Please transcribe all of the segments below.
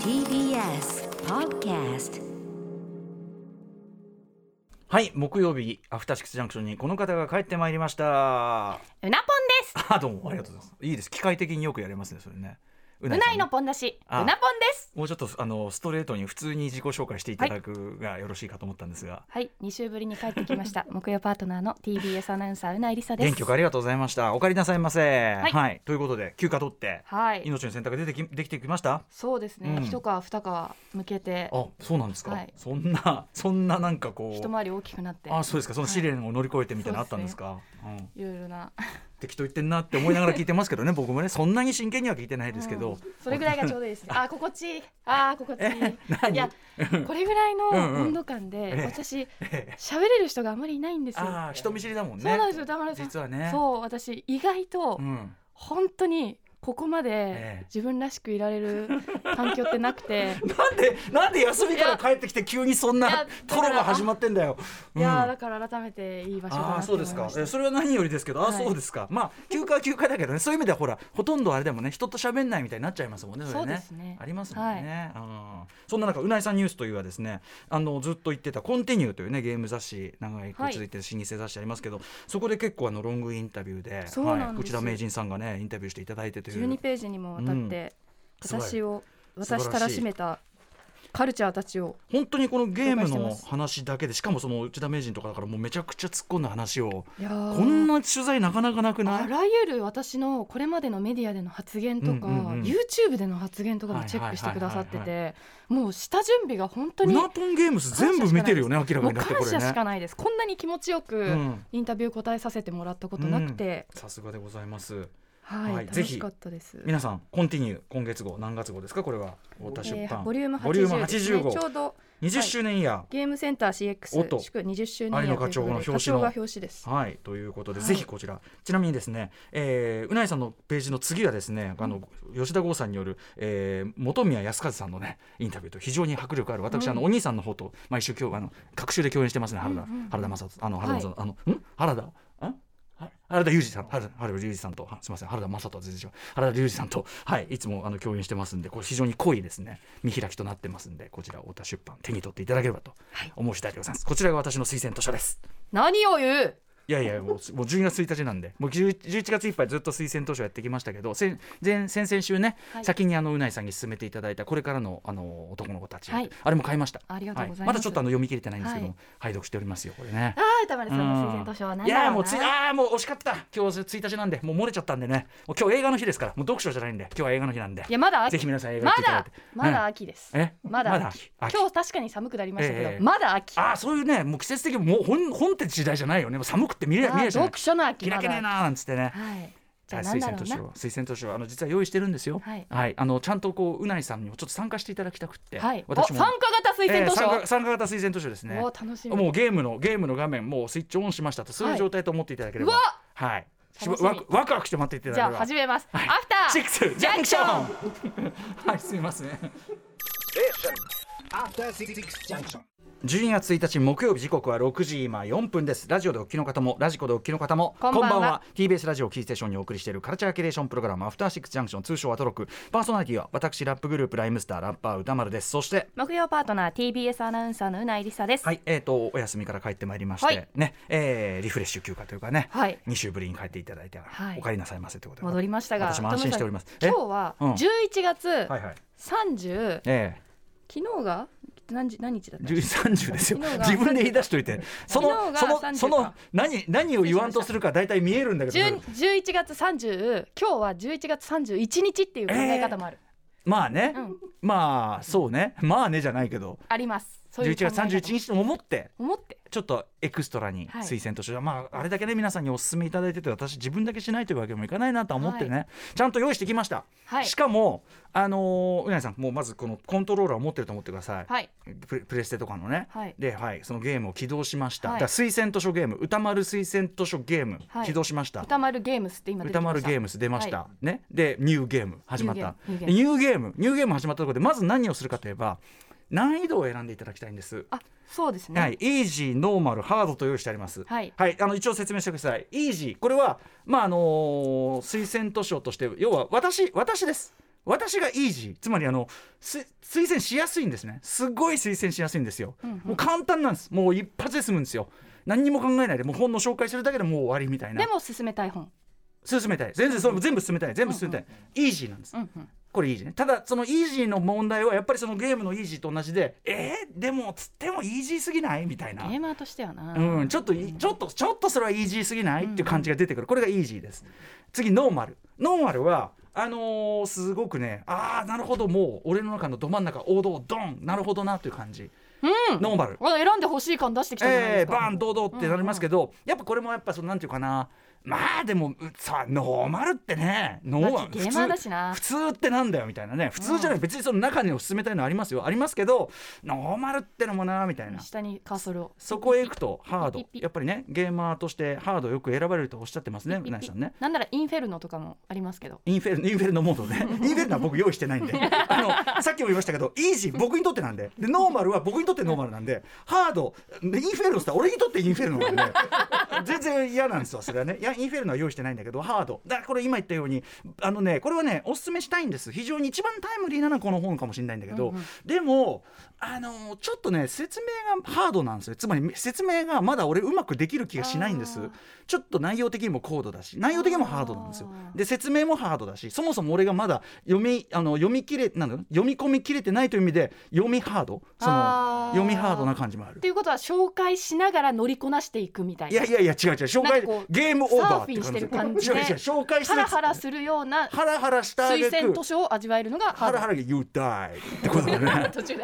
TBS Podcast はい木曜日アフターシックスジャンクションにこの方が帰ってまいりました。あうなぽんです。どうもありがとうございます。いいです。機械的によくやれますねそれね。ううないのポンだし。うあ。なぽんですもうちょっとあのストレートに普通に自己紹介していただくがよろしいかと思ったんですが、はい2週ぶりに帰ってきました。木曜パートナーの TBS アナウンサーうないりさです。元気ありがとうございました。お帰りなさいませ。はい。ということで休暇取ってはい。命の選択出てきできてきました？そうですね、うん。一皮二皮向けて。あそうなんですか、はい。そんなそんななんかこう一回り大きくなって。あそうですか。その試練を乗り越えてみたいなのあはいったんですか、うんいろいろな。適当言ってんなって思いながら聞いてますけどね 僕もねそんなに真剣には聞いてないですけど、うん。それぐらいがちょうどいいですね。あ心地いい。あー心地いい。いやこれぐらいのうんうん。温度感で、ええ。私ええ。喋れる人があまりいないんですよ。人見知りだもんね。そうなんですよ田村さん。実はね。そう私意外とうん、本当にここまえでえ自分らしくいられる 環境ってなくて。なんでなんで休みから帰ってきて急にそんなトロが始まってんだよ。いやーだうんから改めていい場所だなそうですか。それは何よりですけどああはい。そうですか、まあ休暇は休暇だけどねそういう意味ではほらほとんどあれでもね人と喋んないみたいになっちゃいますもんねそれね。そうですね。ありますもんね、うん。そんな中うないさんニュースというはですねあのずっと言ってたコンティニューというねゲーム雑誌長い続いてる老舗雑誌ありますけど、そこで結構あのロングインタビューではい、内田名人さんがねインタビューしていただいてという。12ページにもわたって、すごい。私を私たらしめたカルチャーたちを本当にこのゲームの話だけでしかもその内田名人とかだからもうめちゃくちゃ突っ込んだ話を。こんな取材なかなかなくない？あらゆる私のこれまでのメディアでの発言とか、うんうんうん。YouTube での発言とかもチェックしてくださっててもう下準備が本当にうなぽんゲームス全部見てるよね明らかにだってこれ感謝しかねないです。こんなに気持ちよくうん。インタビュー答えさせてもらったことなくて、さすがでございますはい、はいぜひ。楽しかったです。皆さんコンティニュー今月号何月号ですか？これは太田出えー版ボリューム80ボリュームですね80号ちょうど20周年イヤゲームセンターおっと。CX 祝20周年有野課長の表紙の。表紙です。ー。はいということで、はい。ぜひこちら。ちなみにですね、えーうないさんのページの次はですねあの、吉田剛さんによる、えー、本宮康和さんのねインタビューと非常に迫力ある。私、うん。あのお兄さんの方と毎週今日あの各週で共演してますね原田、うんうんうん。原田正人あの原田はあのん？原田原田裕二さん、原田裕二さんと、はすみません、原田正人は全然違う、原田裕二さんと、はい、いつもあの共演してますんで、これ非常に濃いですね、見開きとなってますんで、こちら太田出版手に取っていただければと思う次第でございます。こちらが私の推薦図書です。何を言ういやいやもうもう12月1日なんで。もう10 11月いっぱいずっと推薦図書やってきましたけど先前先々週ね、はい。先にあのうないさんに勧めていただいたこれからのあの男の子たち、はい。あれも買いました。ありがとうございます。はまだちょっとあの読み切れてないんですけど拝読しておりますよこれね。ああ歌丸さんの推薦図書は何いだろうなやもうついあーもう惜しかった。今日1日なんでもう漏れちゃったんでね。もう今日映画の日ですからもう読書じゃないんで今日は映画の日なんで。いやまだぜ秋ひ皆さん映画行っまだていただいて。まだうん。秋です。え？まだ秋。今日確かに寒くなりましたけどええ。まだ秋。あーそういうねもう季節的にもう本本って時代じゃないよね。もう寒くって見れあー見れじゃない読書の秋開けねえなーなんつってね。はい。じゃあはい推薦図書推薦図書あの実は用意してるんですよ。はい。あのちゃんとこううないさんにもちょっと参加していただきたくって、はい。お私も。参加型推薦図えー参加書参加型推薦図書ですね。お楽しみ。もうゲームのゲームの画面もうスイッチオンしましたと。そういう状態と思っていただければ、うわはい。し楽しみ。ワクワクして待っていただじゃあければ。始めます。アはい。フタシックスージャンクション。ン はいすみません。After Six Junction. 12月1日木曜日時刻は6時今4分です。ラジオでお聞きの方もラジコでお聞きの方もこんばんは。TBS ラジオキーステーションにお送りしているカルチャーキュレーションプログラムアフターシックスジャンクション通称アトロック。パーソナリティは私ラップグループライムスターラッパー歌丸です。そして木曜パートナー TBS アナウンサーのうないりさです。はい。えー、とお休みから帰ってまいりまして、はい。ね。えーリフレッシュ休暇というかね、はい。2週ぶりに帰っていただいて、はい。お帰りなさいませということで。戻りましたが私も安心しております。今日はうん。11月えはいはい。30え。昨日が何日何日だっえた10 30ですよ。自分で言い出しといて。そのその30そのか何何を言わんとするか大体見えるんだけど。10 11月30今日は11月31日っていう考え方もある、まあね、うん。まあそうね。まあねじゃないけど。あります。そういう11月31日日と思って。思ってちょっとエクストラにはい。推薦として、まああれだけね皆さんにお勧めいただいてて私自分だけしないというわけにもいかないなとは思ってね、ちゃんと用意してきました、はい。しかもあのーうなぎさんもうまずこのコントローラーを持ってると思ってください、はい。プレステとかのね、はい。で、はい、そのゲームを起動しました、はい。だ推薦図書ゲーム歌丸推薦図書ゲーム、はい。起動しました。歌丸ゲームスって今出てき歌丸ゲームス出ました、はね。でニューゲーム始まった。ニューゲーム。でニューゲームニューゲーム始まったところでまず何をするかといえば難易度を選んでいただきたいんです、あそうですね。はい、イージーノーマルハードと用意してあります。はい。あの一応説明してください。イージーこれはまああのー推薦図書として要は私私です。私がイージーつまりあのす推薦しやすいんですね。すごい推薦しやすいんですよ、うんうん。もう簡単なんです。もう一発で済むんですよ。何にも考えないでもう本の紹介するだけでもう終わりみたいな。でも進めたい本進めたい。全然それ全部進めたい。全部進めたい、イージーなんです。うんうん。これイージーね。ただそのイージーの問題はやっぱりそのゲームのイージーと同じでえー、でもつってもイージーすぎない？みたいな。ゲーマーとしてはな。うん、ちょっといちょっとちょっとそれはイージーすぎない？っていう感じが出てくる。これがイージーです。次ノーマル。ノーマルはあのーすごくねああなるほどもう俺の中のど真ん中王道ドン。なるほどなという感じ。うん。ノーマル。あ選んでほしい感出してきたじゃないでえー、すか、バーン堂々ってなりますけど、やっぱこれもやっぱそのなんていうかなまあでもうさノーマルってね。ノーマル普通普通ってなんだよみたいなね。普通じゃない、別にその中に進めたいのありますよ。ありますけどノーマルってのもなみたいな。下にカーソルを。そこへ行くとハード。やっぱりねゲーマーとしてハードよく選ばれるとおっしゃってますねなぎさんね。なんならインフェルノとかもありますけど。インフェルインフェルノモードね。インフェルノ は僕用意してないんで。あのさっきも言いましたけどイージー僕にとってなんで。でノーマルは僕にとってノーマルなんでハードインフェルノって俺にとってインフェルノなんで。全然嫌なんですよそれはね。いやインフェルノは用意してないんだけどハード。だからこれ今言ったようにあのねこれはねおすすめしたいんです。非常に一番タイムリーなのはこの本かもしれないんだけど、うんうん。でもあのちょっとね説明がハードなんですよ。つまり説明がまだ俺うまくできる気がしないんです。ちょっと内容的にも高度だし内容的にもハードなんですよ。で説明もハードだしそもそも俺がまだ読みあの読み切れなんだ読み込みきれてないという意味で読みハード。その読みハードな感じもある。っていうことは紹介しながら乗りこなしていくみたいな。いやいやいや違う違う。紹介ゲームオサーフィンしてる感じで紹介してハるラハラするようなハラハラした推薦図書を味わえるのがハードハラハラが You die ってことだね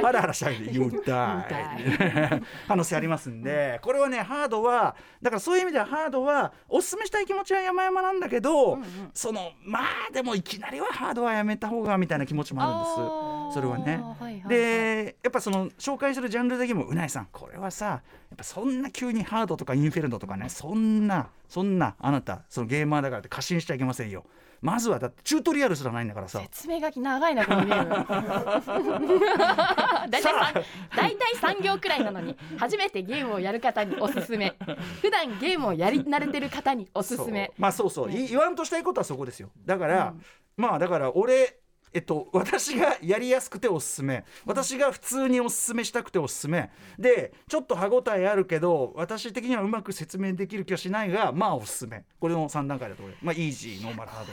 ハラハラしたあげて You die 可能性ありますんで。これはねハードはだからそういう意味ではハードはおすすめしたい気持ちは山々なんだけど、うんうんそのまあでもいきなりはハードはやめた方がみたいな気持ちもあるんです。それはね。はいはいはい。でやっぱその紹介するジャンル的にもうないさんこれはさやっぱそんな急にハードとかインフェルノとかねそんなそんなあなたそのゲーマーだからって過信しちゃいけませんよ。まずはだってチュートリアルすらないんだからさ。説明書き長いなこのゲーム。大体さ大体3行くらいなのに初めてゲームをやる方におすすめ。普段ゲームをやり慣れてる方におすすめ。まあそうそう、い言わんとしたいことはそこですよ。だから、うん。まあだから俺えっと、私がやりやすくておすすめ。私が普通におすすめしたくておすすめ。でちょっと歯応えあるけど私的にはうまく説明できる気はしないがまあおすすめ。これの3段階だと思いまあイージーノーマルハード。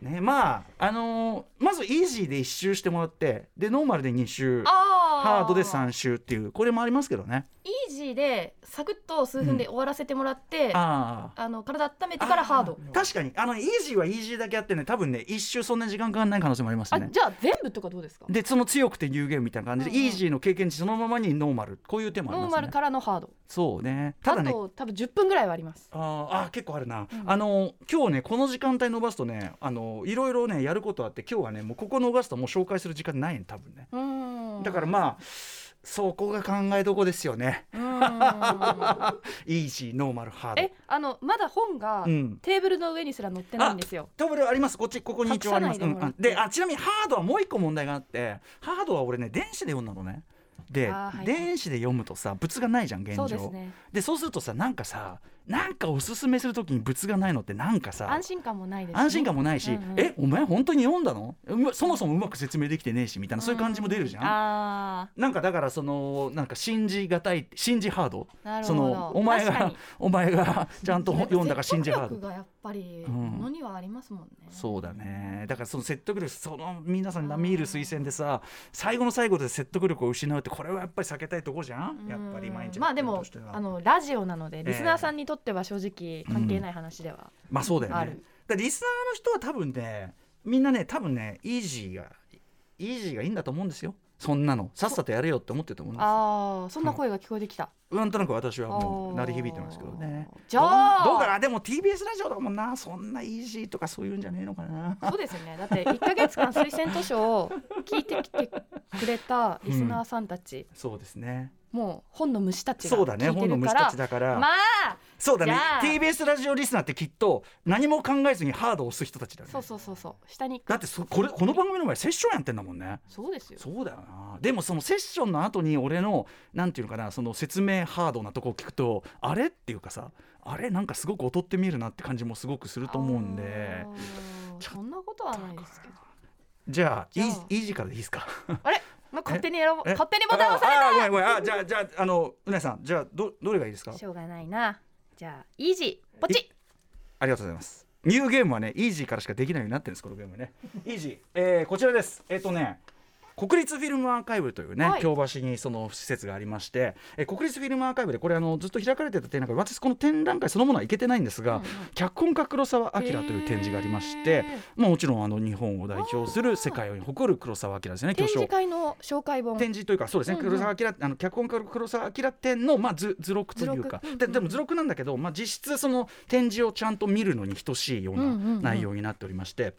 ねまああのーまずイージーで1周してもらってでノーマルで2周あハードで3周っていうこれもありますけどね。イージーでサクッと数分で終わらせてもらって、あああの体温めてからハード。確かにあのイージーはイージーだけあってね多分ね一周そんな時間かかんない可能性もありますね。あじゃあ全部とかどうですか？でその強くて有限みたいな感じで、うんうん。イージーの経験値そのままにノーマル。こういう手もありますね。ノーマルからのハードそうね。ただあねと多分10分ぐらいはあります。あーあー結構あるな、ん。あの今日ねこの時間帯伸ばすとねあのいろいろねやることあって今日はねもうここ伸ばすともう紹介する時間ないね多分ね。だからまあそこが考えどこですよね。イージーノーマルハードえあのまだ本がうん。テーブルの上にすら載ってないんですよ、トーブルあります。こっちここに一応あります。でうんあちなみにハードはもう一個問題があってハードは俺ね電子で読んだのねで、電子で読むとさ物がないじゃん現状。ですね。でそうするとさなんかさなんかおすすめするときに物がないのってなんかさ安心感もないです、ね、安心感もないし、うんうん。えお前本当に読んだの？そもそもうまく説明できてねえしみたいなそういう感じも出るじゃん、あなんかだからそのなんか信じがたい信じハード？そなるほど。のお前が お前がちゃんとー読んだか信じハード。説得力がやっぱりのにはありますもんね、そうだね。だからその説得力その皆さん並みいる推薦でさ最後の最後で説得力を失うってこれはやっぱり避けたいとこじゃん？やっぱり毎日まあでもあのラジオなのでえリスナーさんにとっては正直関係ない話では、まあそうだよね。だリスナーの人は多分ねみんなね多分ねイージーがイージーがいいんだと思うんですよ。そんなの。さっさとやれよって思ってると思うんですああそんな声が聞こえてきた、なんとなく私はもう鳴り響いてますけどね。じゃあ。どうかな？でも TBS ラジオだもんな。そんなイージーとかそういうんじゃねえのかな。そうですよね。だって1か月間推薦図書を聞いてきてくれたリスナーさんたち、そうですねもう本の虫たちがそうだね本の虫たちだから、まあそうだね TBS ラジオリスナーってきっと何も考えずにハードを押す人たちだよね。そうそうそうそう。下にだってそこれこの番組の前セッションやってんだもんね。そうですよ。そうだよな。でもそのセッションの後に俺のなんていうのかなその説明ハードなとこを聞くとあれ？っていうかさあれ？なんかすごく劣って見えるなって感じもすごくすると思うんで。あそんなことはないですけど。じゃあイージーからでいいですか？あれ？もう勝手に選ぼえ？勝手にボタン押されああじゃあじゃああのうなえさん。じゃあどどれがいいですか？たしょうがないな。じゃあイージー。ポチありがとうございます。ニューゲームはねイージーからしかできないようになってるんですこのゲームはね。イージー、えー、こちらです。えっ、とね国立フィルムアーカイブというね、はい。京橋にその施設がありまして、えー国立フィルムアーカイブでこれあのずっと開かれてた展覧会私この展覧会そのものは行けてないんですが、うんうん。脚本家黒澤明という展示がありまして、まあ、もちろんあの日本を代表する世界に誇る黒澤明ですね展示巨匠。会の紹介本。展示というかそうですね、うんうん。黒澤明あの脚本家の黒澤明展の、まあ、図図録というか。うんうん。ででも図録なんだけど、まあ、実質その展示をちゃんと見るのに等しいよううんうんうなん。内容になっておりまして。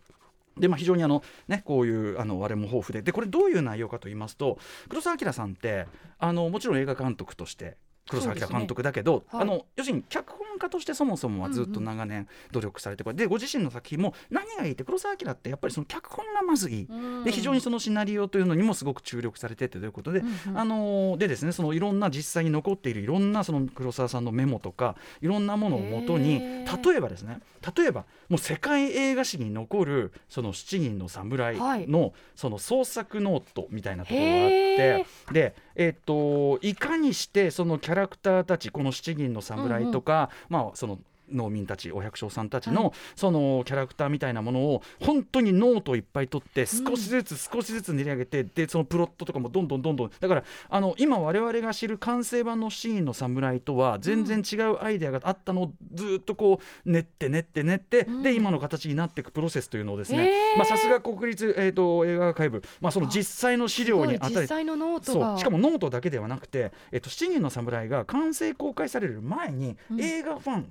でまあ、非常にあの、ね、こういうあの我も豊富で。でこれどういう内容かと言いますと黒澤明さんってあのもちろん映画監督として黒澤明監督だけど、はい。あの要するに脚本家としてそもそもはずっと長年努力されてこれでご自身の作品も何がいいって黒澤明ってやっぱりその脚本がまずい。い。で非常にそのシナリオというのにもすごく注力されてってということで、うんうん。あのーでですねそのいろんな実際に残っているいろんなその黒沢さんのメモとかいろんなものをもとに例えばですね例えばもう世界映画史に残るその七人の侍のその創作ノートみたいなところがあって、へでえっといかにしてそのキャララクターたちこの七人の侍とか、まあその農民たちお百姓さんたちの、はい。そのキャラクターみたいなものを本当にノートをいっぱい取って少しずつ少しずつ練り上げて、でそのプロットとかもどんどんどんどんだからあの今我々が知る完成版の七人の侍とは全然違うアイデアがあったのをずっとこう練って練って練って、うん。で今の形になっていくプロセスというのをですへねー。まあさすが国立、えー、と映画アーカイブ、まあ、その実際の資料にあたり実際のノートが。そう。しかもノートだけではなくて「えっと、七人の侍」が完成公開される前に、うん。映画ファン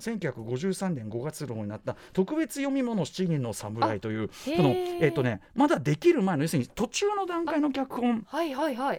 1953年5月号になった特別読み物七人の侍というその、えっとね、まだできる前の要するに途中の段階の脚本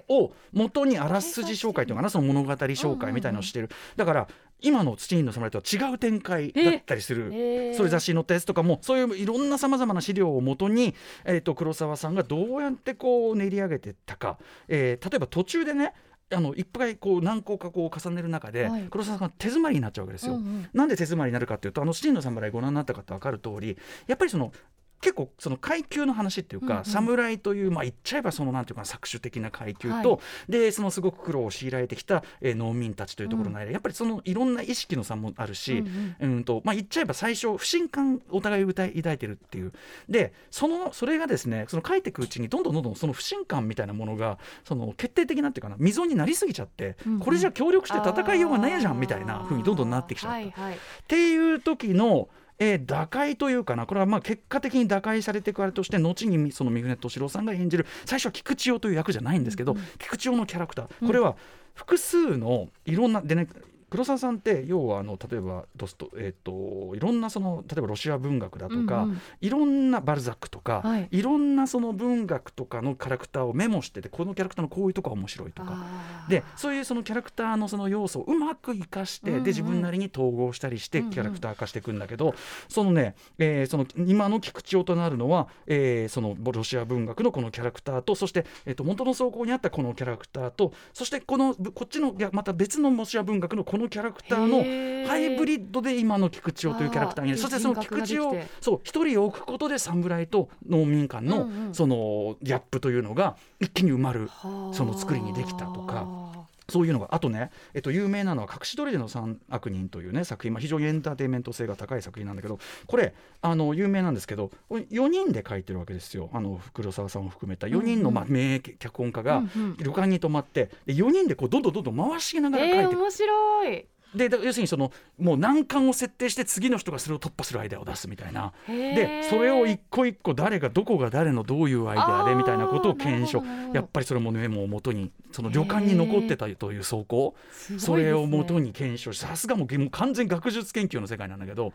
を元にあらすじ紹介というのかなその物語紹介みたいなのをしてる、だから今の七人の侍とは違う展開だったりする。へー。そういう雑誌に載ったやつとかもそういういろんなさまざまな資料をもとに、えー、と黒沢さんがどうやってこう練り上げていったか、えー例えば途中でねあのいっぱいこう何個かこう重ねる中で、はい黒沢さんが手詰まりになっちゃうわけですよ。うんうんなんで手詰まりになるかっていうとあの七人の侍ご覧になった方分かる通りやっぱりその結構その階級の話っていうか、うんうん。侍というまあ言っちゃえばそのなんていうかな搾取的な階級と、はい。でそのすごく苦労を強いられてきた、えー農民たちというところの間、やっぱりそのいろんな意識の差もあるし、うんうんうん。とまあ、言っちゃえば最初不信感お互い抱い抱いてるっていう。でそのそれがですねその書いていくうちにどんどんどんどんその不信感みたいなものがその決定的なっていうかな溝になりすぎちゃって、うんうん。これじゃ協力して戦いようがないじゃんみたいな風にどんどんなってきちゃった。はいはい。っていう時の、えー打開というかな。これはまあ結果的に打開されていくあれとして後にその三船敏郎さんが演じる最初は菊千代という役じゃないんですけど、菊千代のキャラクター。これは複数のいろんなでね黒沢さんって要はあの例えばドスト、えー、といろんなその例えばロシア文学だとか、うんうん。いろんなバルザックとか、はい。い、ろんなその文学とかのキャラクターをメモしててこのキャラクターのこういうとこが面白いとか。でそういうそのキャラクターのその要素をうまく生かして、うんうん。で自分なりに統合したりしてうんうん。キャラクター化していくんだけど、そのね、えーその今の菊千代となるのは、えーそのロシア文学のこのキャラクターとそして、えー、と元の走行にあったこのキャラクターとそしてこのこっちのまた別のロシア文学のこのキャラクターのハイブリッドで今の菊千代というキャラクターにそしてその菊千代を一人置くことで侍と農民間の、そのギャップというのが一気に埋まる。はあ。その作りにできたとかそういうのがあとね、えっと、有名なのは「隠し砦の三悪人」というね作品、まあ、非常にエンターテインメント性が高い作品なんだけどこれあの有名なんですけどこれ4人で書いてるわけですよ。あの黒沢さんを含めた4人の、まあ、名脚本家が旅館に泊まってで4人でこうどんどんどんどん回しながら書いてえー、面白いでだ要するにそのもう難関を設定して次の人がそれを突破するアイデアを出すみたいな。でそれを一個一個誰がどこが誰のどういうアイデアでみたいなことを検証。やっぱりそれもメモをもとにその旅館に残ってたという走行ねそれをもとに検証しさすがもう完全学術研究の世界なんだけど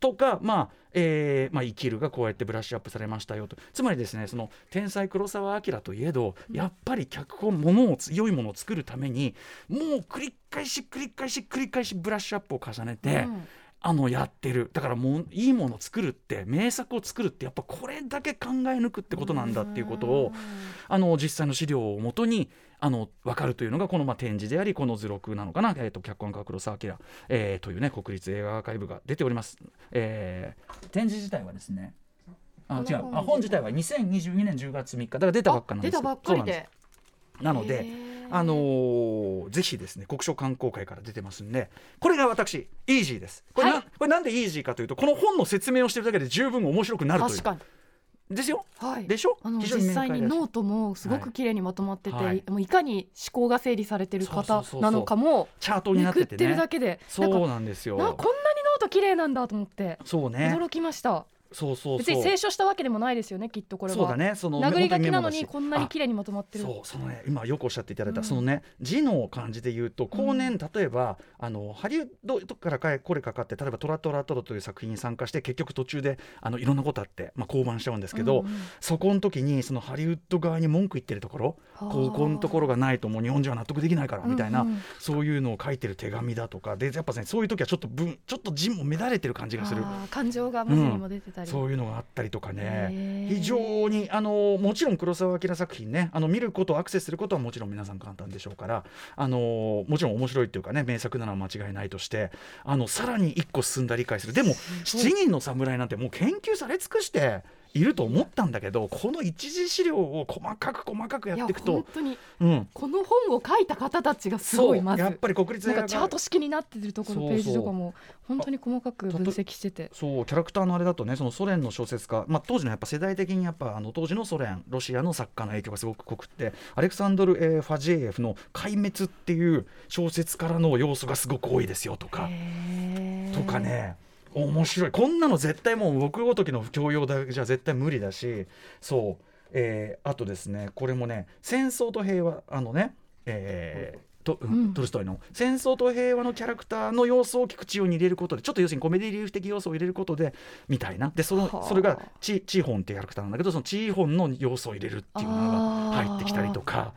とかまあえーまあ、生きるがこうやってブラッシュアップされましたよと。つまりですねその天才黒澤明といえどやっぱり脚本ものをつ良いものを作るためにもう繰り返し繰り返し繰り返しブラッシュアップを重ねて、うん。あのやってる。だからもういいものを作るって名作を作るってやっぱこれだけ考え抜くってことなんだっていうことをあの実際の資料をもとにあの分かるというのがこのまあ展示でありこの図録なのかな、えー、と脚本家黒澤明、えーというね国立映画アーカイブが出ております、えー展示自体はですねあ違う。あ本自体は2022年10月3日だから出たばっかなんです出たばっかりそうなんでなのであのーぜひですね国書観光会から出てますんでこれが私イージーです。これな,、はい。これなんでイージーかというとこの本の説明をしてるだけで十分面白くなるという。確かにですよ。はい。でしょ？あの実際にノートもすごく綺麗にまとまってて、はい。もういかに思考が整理されてる方なのかもチャートになっててめくってるだねけでそうなんですよ。なこんなにノート綺麗なんだと思ってそうね。驚きました、そうそう別に清書したわけでもないですよねきっとこれは。そうだね。その殴り書きなのにこんなに綺麗にまとまってる。そうそのね今よくおっしゃっていただいた、うん。そのね字の感じで言うと後年、例えばあのハリウッドとかからこれかかって例えば「トラトラトラ」という作品に参加して結局途中であのいろんなことあって、まあ、降板しちゃうんですけど、うんうんそこの時にそのハリウッド側に文句言ってるところはあここのところがないともう日本人は納得できないからみたいな、うんうんそういうのを書いてる手紙だとか。でやっぱねそういう時はちょっと文ちょっと字も乱れてる感じがする。感情が文字にも出てたり、そういうのがあったりとかへねー。非常にあのもちろん黒澤明作品ねあの見ることアクセスすることはもちろん皆さん簡単でしょうからあのもちろん面白いっていうかね名作なのは間違いないとしてあのさらに一個進んだ理解する。でも「七人の侍」なんてもう研究され尽くしていると思ったんだけどこの一次資料を細かく細かくやっていくと、本当にうん、この本を書いた方たちがすごいまず。やっぱり国立なんかチャート式になってるところそうページとかも本当に細かく分析してて。そうキャラクターのあれだとねそのソ連の小説家、まあ、当時のやっぱ世代的にやっぱあの当時のソ連ロシアの作家の影響がすごく濃くってアレクサンドル・えーファジエフの「壊滅」っていう小説からの要素がすごく多いですよとか、とかね面白い。こんなの絶対もう僕ごときの教養だけじゃ絶対無理だしそう、えーあとですねこれもね「戦争と平和」あのねえーとうんうん。トルストイの。戦争と平和のキャラクターの要素を菊池をに入れることでちょっと要するにコメディリーフ的要素を入れることでみたいな。でそのはあ。それがチチーホンっていうキャラクターなんだけどそのチーホンの要素を入れるっていうのが入ってきたりとか。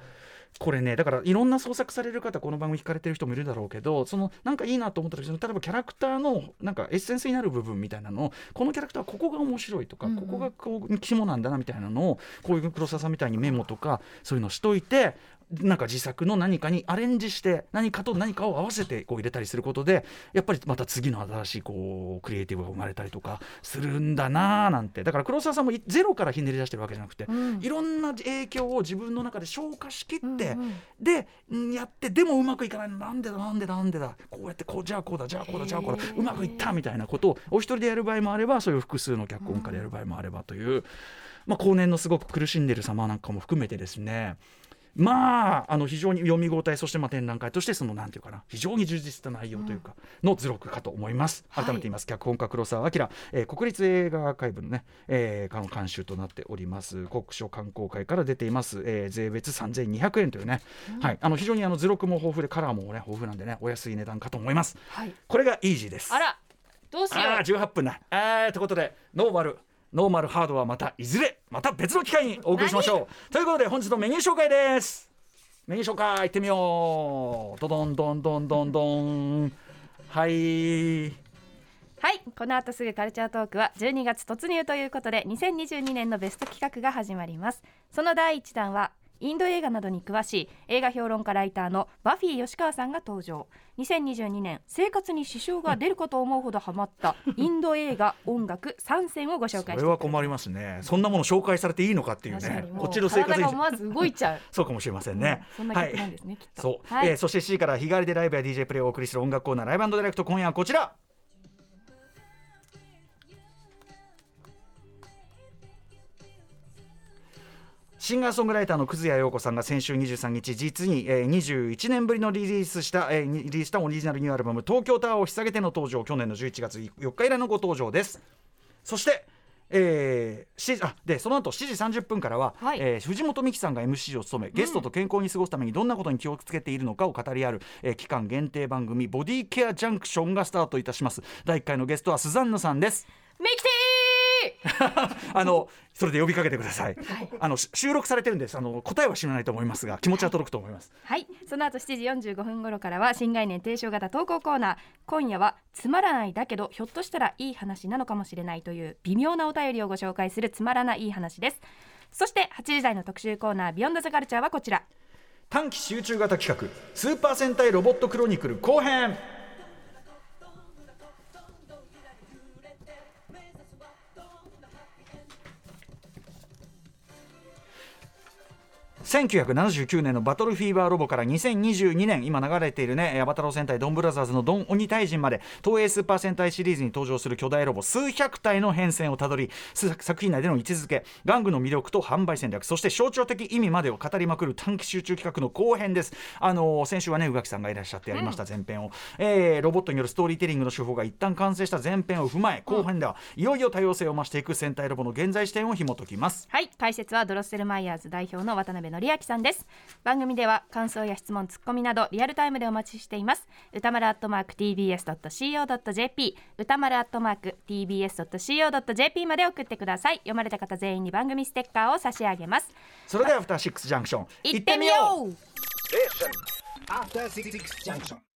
これねだからいろんな創作される方この番組聞かれてる人もいるだろうけどそのなんかいいなと思った時に例えばキャラクターのなんかエッセンスになる部分みたいなのをこのキャラクターはここが面白いとか、うんうん。ここがこう肝なんだなみたいなのをこういう黒沢さんみたいにメモとかそういうのしといてなんか自作の何かにアレンジして何かと何かを合わせてこう入れたりすることでやっぱりまた次の新しいこうクリエイティブが生まれたりとかするんだなーなんて。だから黒沢さんもいゼロからひねり出してるわけじゃなくて、うん。いろんな影響を自分の中で消化しきって、うんうん。でんやってでもうまくいかないなんでだなんでだなんでだ。こうやってこうじゃあこうだじゃあこうだじゃあこうだうまくいったみたいなことをお一人でやる場合もあればそういう複数の脚本家でやる場合もあればという、まあ、後年のすごく苦しんでる様なんかも含めてですねまああの非常に読み応えそしてまあ展覧会としてそのなんていうかな非常に充実した内容というかの図録かと思います、はい。改めて言います。脚本家黒澤明、えー国立映画アーカイブのね、えー、監修となっております。国書観光会から出ています、えー税別3200円というね、はい。あの非常にあの図録も豊富でカラーもね豊富なんでねお安い値段かと思います。はい。これがイージーです。あらどうしよああ18分だあーということでノーマルノーマルハードはまたいずれまた別の機会にお送りしましょう。ということで本日のメニュー紹介です。メニュー紹介いってみよう。ドドンドンドンドンドン。はい。はい。この後すぐカルチャートークは12月突入ということで2022年のベスト企画が始まります。その第1弾はインド映画などに詳しい映画評論家ライターのバフィー吉川さんが登場。2022年生活に支障が出るかと思うほどハマったインド映画音楽3選をご紹そ介してれは困りますね。そんなもの紹介されていいのかっていうね。こっちの生活に思わず動いちゃう。そうかもしれませんね、そんな曲なんですね、きっと。そう、はい。えーそして C から日替わりでライブや DJ プレイをお送りする音楽コーナーライブディレクト。今夜はこちらシンガーソングライターの葛谷陽子さんが先週23日実に、えー、21年ぶりのリリースした、えーリリースしたオリジナルニューアルバム「東京タワー」を引っ提げての登場去年の11月4日以来のご登場です。そしてえー、7時あでその後7時30分からは、はい。えー藤本美貴さんが MC を務めゲストと健康に過ごすためにどんなことに気をつけているのかを語り合う、えー期間限定番組「ボディケアジャンクション」がスタートいたします。第1回のゲストはスザンヌさんです。ミキテあのそれで呼びかけてください、はい。あのし収録されてるんです。あの答えは知らないと思いますが気持ちは届くと思います、はい。その後7時45分頃からは新概念提唱型投稿コーナー今夜はつまらないだけどひょっとしたらいい話なのかもしれないという微妙なお便りをご紹介するつまらないいい話です。そして8時台の特集コーナービヨンドザカルチャーはこちら。短期集中型企画スーパー戦隊ロボットクロニクル後編1979年のバトルフィーバーロボから2022年今流れているねアバタロー戦隊ドンブラザーズのドン鬼退陣まで東映スーパー戦隊シリーズに登場する巨大ロボ数百体の変遷をたどりす作品内での位置づけ玩具の魅力と販売戦略そして象徴的意味までを語りまくる短期集中企画の後編です。あのー先週はね宇垣さんがいらっしゃってやりました前編を、えーロボットによるストーリーテリングの手法が一旦完成した前編を踏まえ後編では、いよいよ多様性を増していく戦隊ロボの現在視点を紐解きます。はい。解説はドロッセルマイヤーズ代表の渡辺則明さんです。番組では感想や質問ツッコミなどリアルタイムでお待ちしています。歌丸アットマーク tbs.co.jp 歌丸アットマーク tbs.co.jp まで送ってください。読まれた方全員に番組ステッカーを差し上げます。それではアフターシックスジャンクション。行ってみよう。After Six Junction.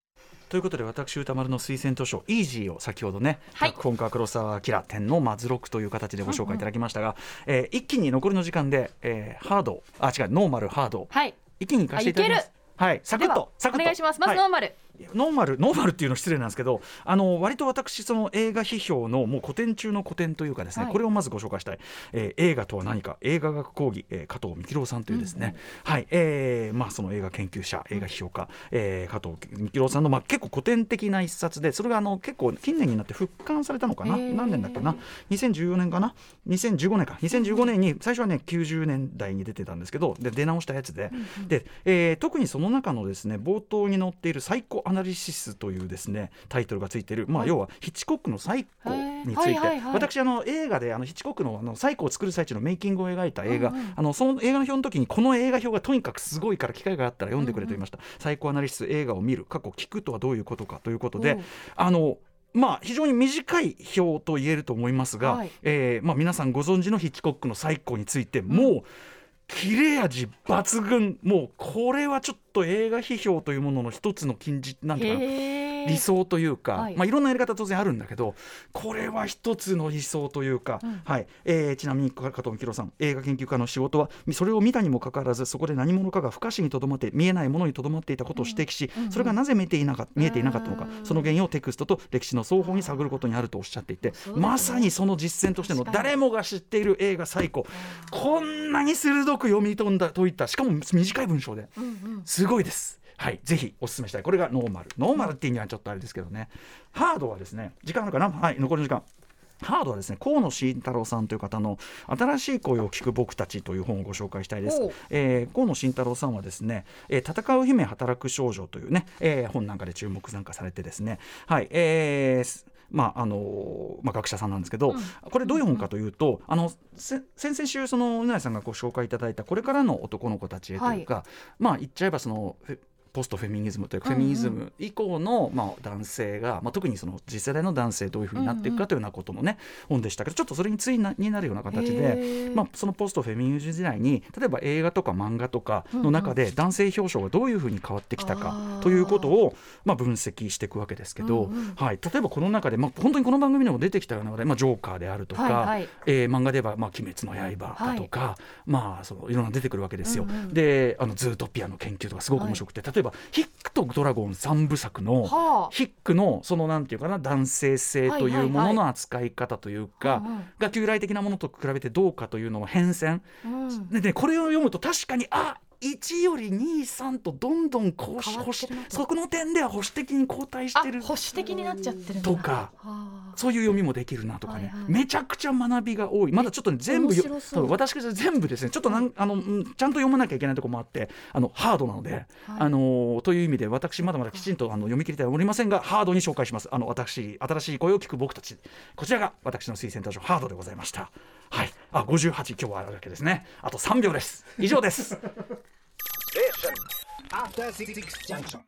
ということで私宇多丸の推薦図書「イージーを先ほどね、はい。脚本家黒澤明展のま図録という形でご紹介いただきましたが、えー一気に残りの時間で、えーハードあ違うノーマルハード。はい。一気に行かせていただきます。はい。サクッとサクッと。お願いします。まずはい。ノーマル、ノーマルノーマルっていうの失礼なんですけどあの割と私その映画批評のもう古典中の古典というかですね、はい。これをまずご紹介したい、えー映画とは何か映画学講義、えー加藤幹郎さんというですね、はい。えーまあその映画研究者映画批評家、えー加藤幹郎さんのまあ結構古典的な一冊でそれがあの結構近年になって復刊されたのかな？へー。何年だったかな？2014年かな？2015年か。2015年に最初はね90年代に出てたんですけどで出直したやつで、で、えー特にその中のですね冒頭に載っている「サイコアナリシス」というですねタイトルがついている、まあ、要はヒッチコックのサイコについて、私あの映画であのヒッチコックのあのサイコを作る最中のメイキングを描いた映画、うんうん。あのその映画の表の時にこの映画表がとにかくすごいから機会があったら読んでくれと言いました、サイコアナリシス映画を見る過去聞くとはどういうことかということでおうあのまあ、非常に短い表と言えると思いますが、はい。えーまあ、皆さんご存知のヒッチコックの最高についてもう切れ味抜群。もうこれはちょっと映画批評というものの一つの禁じなんていうかな。理想というか、はい。いまあ、いろんなやり方当然あるんだけどこれは一つの理想というか、うん。はい。えーちなみに加藤幹郎さん映画研究家の仕事はそれを見たにもかかわらずそこで何者かが不可視にとどまって見えないものにとどまっていたことを指摘し、うんうんそれがなぜ見えていなか見えていなかったのかうんその原因をテクストと歴史の双方に探ることにあるとおっしゃっていて、ね。まさにその実践としての誰もが知っている映画最高こんなに鋭く読み飛んだといったしかも短い文章でうんうん。すごいです。はい、ぜひお勧めしたい。これがノーマル。ノーマルっていうにはちょっとあれですけどね。ハードはですね、時間あるかな？はい、残りの時間。ハードはですね河野真太郎さんという方の「新しい声を聞く僕たち」という本をご紹介したいです。えー河野真太郎さんはですね「えー戦う姫働く少女」というね、えー本なんかで注目参加されてですねはいえーまああのーまあ、学者さんなんですけど、これどういう本かというと、あのせ先々週そのうなえさんがご紹介いただいたこれからの男の子たちへというか、まあ言っちゃえばそのポストフェミニズムというか、フェミニズム以降の、まあ、男性が、まあ、特にその次世代の男性どういうふうになっていくかというようなことのね、本でしたけどちょっとそれについなになるような形へで、ー。まあ、そのポストフェミニズム時代に例えば映画とか漫画とかの中で男性表彰がどういうふうに変わってきたあかー。ということを、まあ、分析していくわけですけど、はい、例えばこの中で、まあ、本当にこの番組でも出てきたような話題、まあ、ジョーカーであるとか、えー漫画で言えば、まあ、鬼滅の刃だとか、まあ、そのいろんな出てくるわけですよ。であのズートピアの研究とかすごく面白くて、例えばヒックとドラゴン3部作の、はあ。ヒックのそのなんていうかな男性性というものの扱い方というか、が旧来的なものと比べてどうかというのの変遷。うん。でねこれを読むと確かにあ1より23とどんどんこうそこの点では保守的に後退しあてる。保守的になっちゃってるとかはあ。そういう読みもできるなとかね、はいはい。めちゃくちゃ学びが多い。まだちょっとね全部私が全部ですね。ちょっとなんあの、うんちゃんと読まなきゃいけないところもあってあのハードなので、あのという意味で私まだまだきちんとあの読み切りたいと思いませんがハードに紹介します。あの私新しい声を聞く僕たち。こちらが私の推薦図書ハードでございましたはい。あ58今日はあるわけですね。あと3秒です。以上です。After Six Junction.